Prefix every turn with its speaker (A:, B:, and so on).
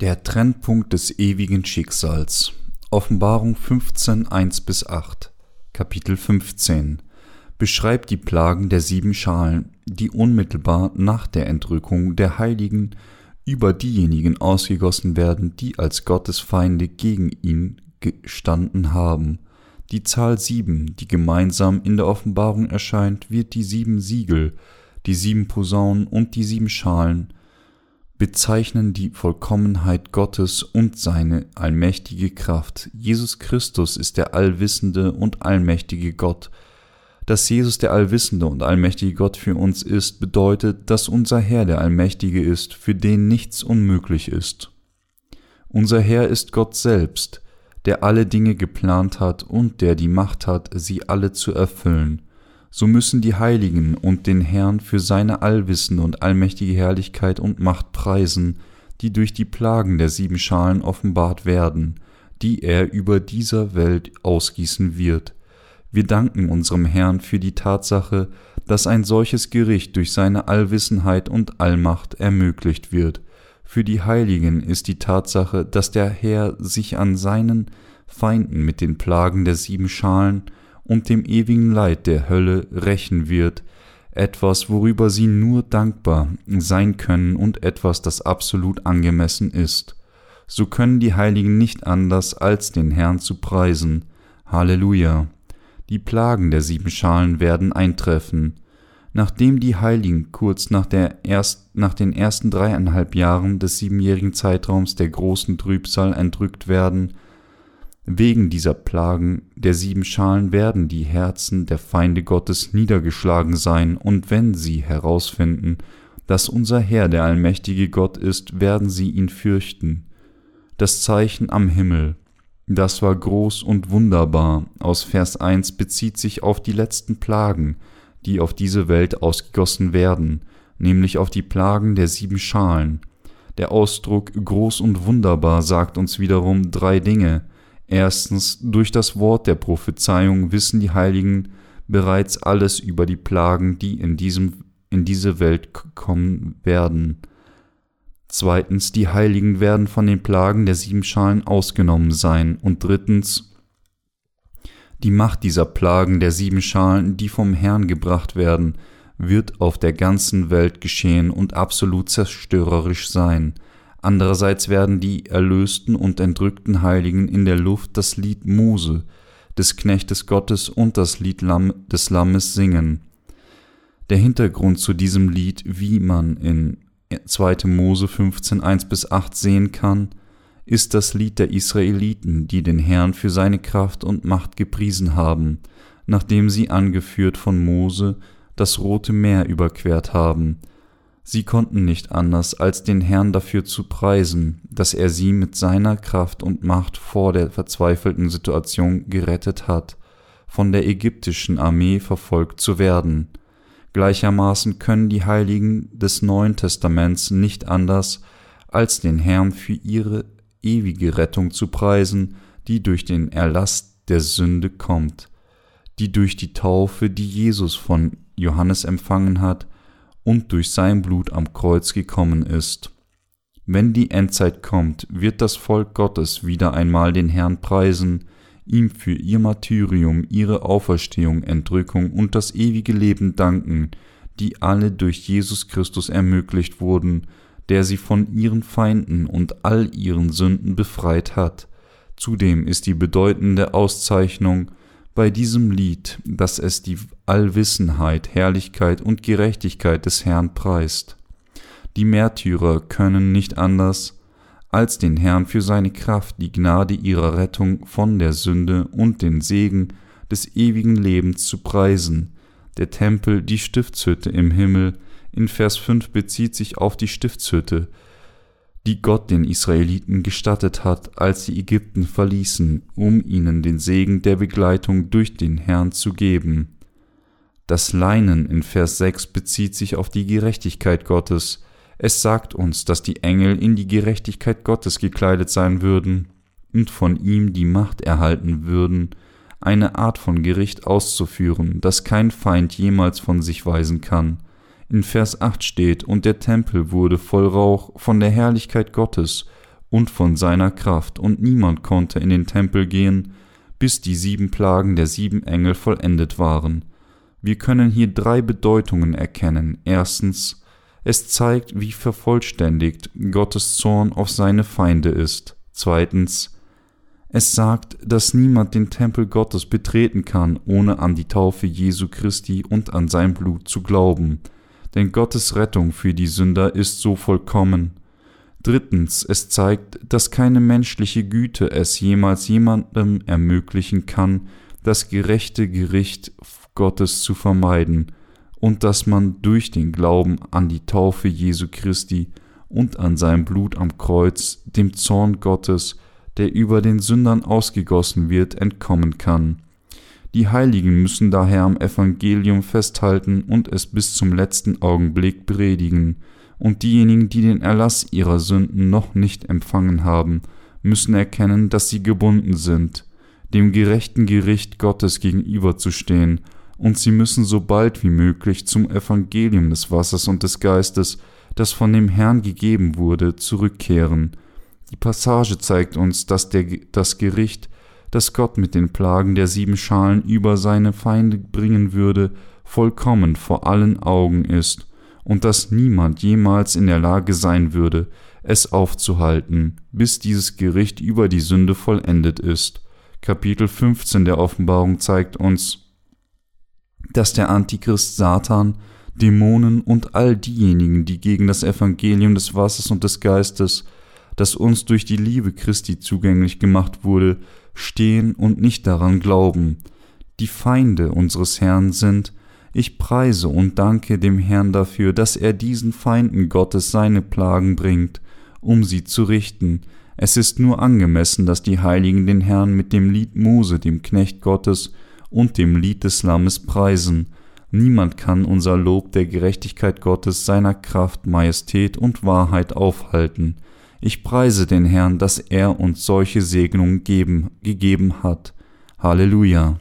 A: Der Trennpunkt des ewigen Schicksals. Offenbarung 15, 1 8. Kapitel 15 beschreibt die Plagen der sieben Schalen, die unmittelbar nach der Entrückung der Heiligen über diejenigen ausgegossen werden, die als Gottes Feinde gegen ihn gestanden haben. Die Zahl sieben, die gemeinsam in der Offenbarung erscheint, wird die sieben Siegel, die sieben Posaunen und die sieben Schalen bezeichnen die Vollkommenheit Gottes und seine allmächtige Kraft. Jesus Christus ist der allwissende und allmächtige Gott. Dass Jesus der allwissende und allmächtige Gott für uns ist, bedeutet, dass unser Herr der Allmächtige ist, für den nichts unmöglich ist. Unser Herr ist Gott selbst, der alle Dinge geplant hat und der die Macht hat, sie alle zu erfüllen so müssen die Heiligen und den Herrn für seine allwissende und allmächtige Herrlichkeit und Macht preisen, die durch die Plagen der sieben Schalen offenbart werden, die er über dieser Welt ausgießen wird. Wir danken unserem Herrn für die Tatsache, dass ein solches Gericht durch seine Allwissenheit und Allmacht ermöglicht wird. Für die Heiligen ist die Tatsache, dass der Herr sich an seinen Feinden mit den Plagen der sieben Schalen und dem ewigen Leid der Hölle rächen wird, etwas, worüber sie nur dankbar sein können und etwas, das absolut angemessen ist. So können die Heiligen nicht anders, als den Herrn zu preisen. Halleluja. Die Plagen der sieben Schalen werden eintreffen. Nachdem die Heiligen kurz nach, erst, nach den ersten dreieinhalb Jahren des siebenjährigen Zeitraums der großen Trübsal entrückt werden, Wegen dieser Plagen der sieben Schalen werden die Herzen der Feinde Gottes niedergeschlagen sein, und wenn sie herausfinden, dass unser Herr der allmächtige Gott ist, werden sie ihn fürchten. Das Zeichen am Himmel, das war groß und wunderbar, aus Vers 1 bezieht sich auf die letzten Plagen, die auf diese Welt ausgegossen werden, nämlich auf die Plagen der sieben Schalen. Der Ausdruck groß und wunderbar sagt uns wiederum drei Dinge, Erstens, durch das Wort der Prophezeiung wissen die Heiligen bereits alles über die Plagen, die in, diesem, in diese Welt kommen werden. Zweitens, die Heiligen werden von den Plagen der sieben Schalen ausgenommen sein. Und drittens, die Macht dieser Plagen der sieben Schalen, die vom Herrn gebracht werden, wird auf der ganzen Welt geschehen und absolut zerstörerisch sein. Andererseits werden die erlösten und entrückten Heiligen in der Luft das Lied Mose, des Knechtes Gottes und das Lied des Lammes singen. Der Hintergrund zu diesem Lied, wie man in 2. Mose 15, 1 bis 8 sehen kann, ist das Lied der Israeliten, die den Herrn für seine Kraft und Macht gepriesen haben, nachdem sie angeführt von Mose das Rote Meer überquert haben, Sie konnten nicht anders, als den Herrn dafür zu preisen, dass er sie mit seiner Kraft und Macht vor der verzweifelten Situation gerettet hat, von der ägyptischen Armee verfolgt zu werden. Gleichermaßen können die Heiligen des Neuen Testaments nicht anders, als den Herrn für ihre ewige Rettung zu preisen, die durch den Erlass der Sünde kommt, die durch die Taufe, die Jesus von Johannes empfangen hat, und durch sein Blut am Kreuz gekommen ist. Wenn die Endzeit kommt, wird das Volk Gottes wieder einmal den Herrn preisen, ihm für ihr Martyrium, ihre Auferstehung, Entrückung und das ewige Leben danken, die alle durch Jesus Christus ermöglicht wurden, der sie von ihren Feinden und all ihren Sünden befreit hat. Zudem ist die bedeutende Auszeichnung bei diesem Lied, dass es die Allwissenheit, Herrlichkeit und Gerechtigkeit des Herrn preist. Die Märtyrer können nicht anders, als den Herrn für seine Kraft, die Gnade ihrer Rettung von der Sünde und den Segen des ewigen Lebens zu preisen. Der Tempel, die Stiftshütte im Himmel, in Vers 5 bezieht sich auf die Stiftshütte, die Gott den Israeliten gestattet hat, als sie Ägypten verließen, um ihnen den Segen der Begleitung durch den Herrn zu geben. Das Leinen in Vers 6 bezieht sich auf die Gerechtigkeit Gottes. Es sagt uns, dass die Engel in die Gerechtigkeit Gottes gekleidet sein würden und von ihm die Macht erhalten würden, eine Art von Gericht auszuführen, das kein Feind jemals von sich weisen kann. In Vers 8 steht, und der Tempel wurde voll Rauch von der Herrlichkeit Gottes, und von seiner Kraft, und niemand konnte in den Tempel gehen, bis die sieben Plagen der sieben Engel vollendet waren. Wir können hier drei Bedeutungen erkennen. Erstens, es zeigt, wie vervollständigt Gottes Zorn auf seine Feinde ist. Zweitens, es sagt, dass niemand den Tempel Gottes betreten kann, ohne an die Taufe Jesu Christi und an sein Blut zu glauben. Denn Gottes Rettung für die Sünder ist so vollkommen. Drittens, es zeigt, dass keine menschliche Güte es jemals jemandem ermöglichen kann, das gerechte Gericht Gottes zu vermeiden und dass man durch den Glauben an die Taufe Jesu Christi und an sein Blut am Kreuz dem Zorn Gottes, der über den Sündern ausgegossen wird, entkommen kann. Die Heiligen müssen daher am Evangelium festhalten und es bis zum letzten Augenblick predigen, und diejenigen, die den Erlass ihrer Sünden noch nicht empfangen haben, müssen erkennen, dass sie gebunden sind, dem gerechten Gericht Gottes gegenüberzustehen, und sie müssen so bald wie möglich zum Evangelium des Wassers und des Geistes, das von dem Herrn gegeben wurde, zurückkehren. Die Passage zeigt uns, dass der, das Gericht, das Gott mit den Plagen der sieben Schalen über seine Feinde bringen würde, vollkommen vor allen Augen ist und dass niemand jemals in der Lage sein würde, es aufzuhalten, bis dieses Gericht über die Sünde vollendet ist. Kapitel 15 der Offenbarung zeigt uns, dass der Antichrist Satan, Dämonen und all diejenigen, die gegen das Evangelium des Wassers und des Geistes, das uns durch die Liebe Christi zugänglich gemacht wurde, stehen und nicht daran glauben, die Feinde unseres Herrn sind, ich preise und danke dem Herrn dafür, dass er diesen Feinden Gottes seine Plagen bringt, um sie zu richten. Es ist nur angemessen, dass die Heiligen den Herrn mit dem Lied Mose, dem Knecht Gottes, und dem Lied des Lammes preisen. Niemand kann unser Lob der Gerechtigkeit Gottes, seiner Kraft, Majestät und Wahrheit aufhalten. Ich preise den Herrn, dass er uns solche Segnungen geben, gegeben hat. Halleluja.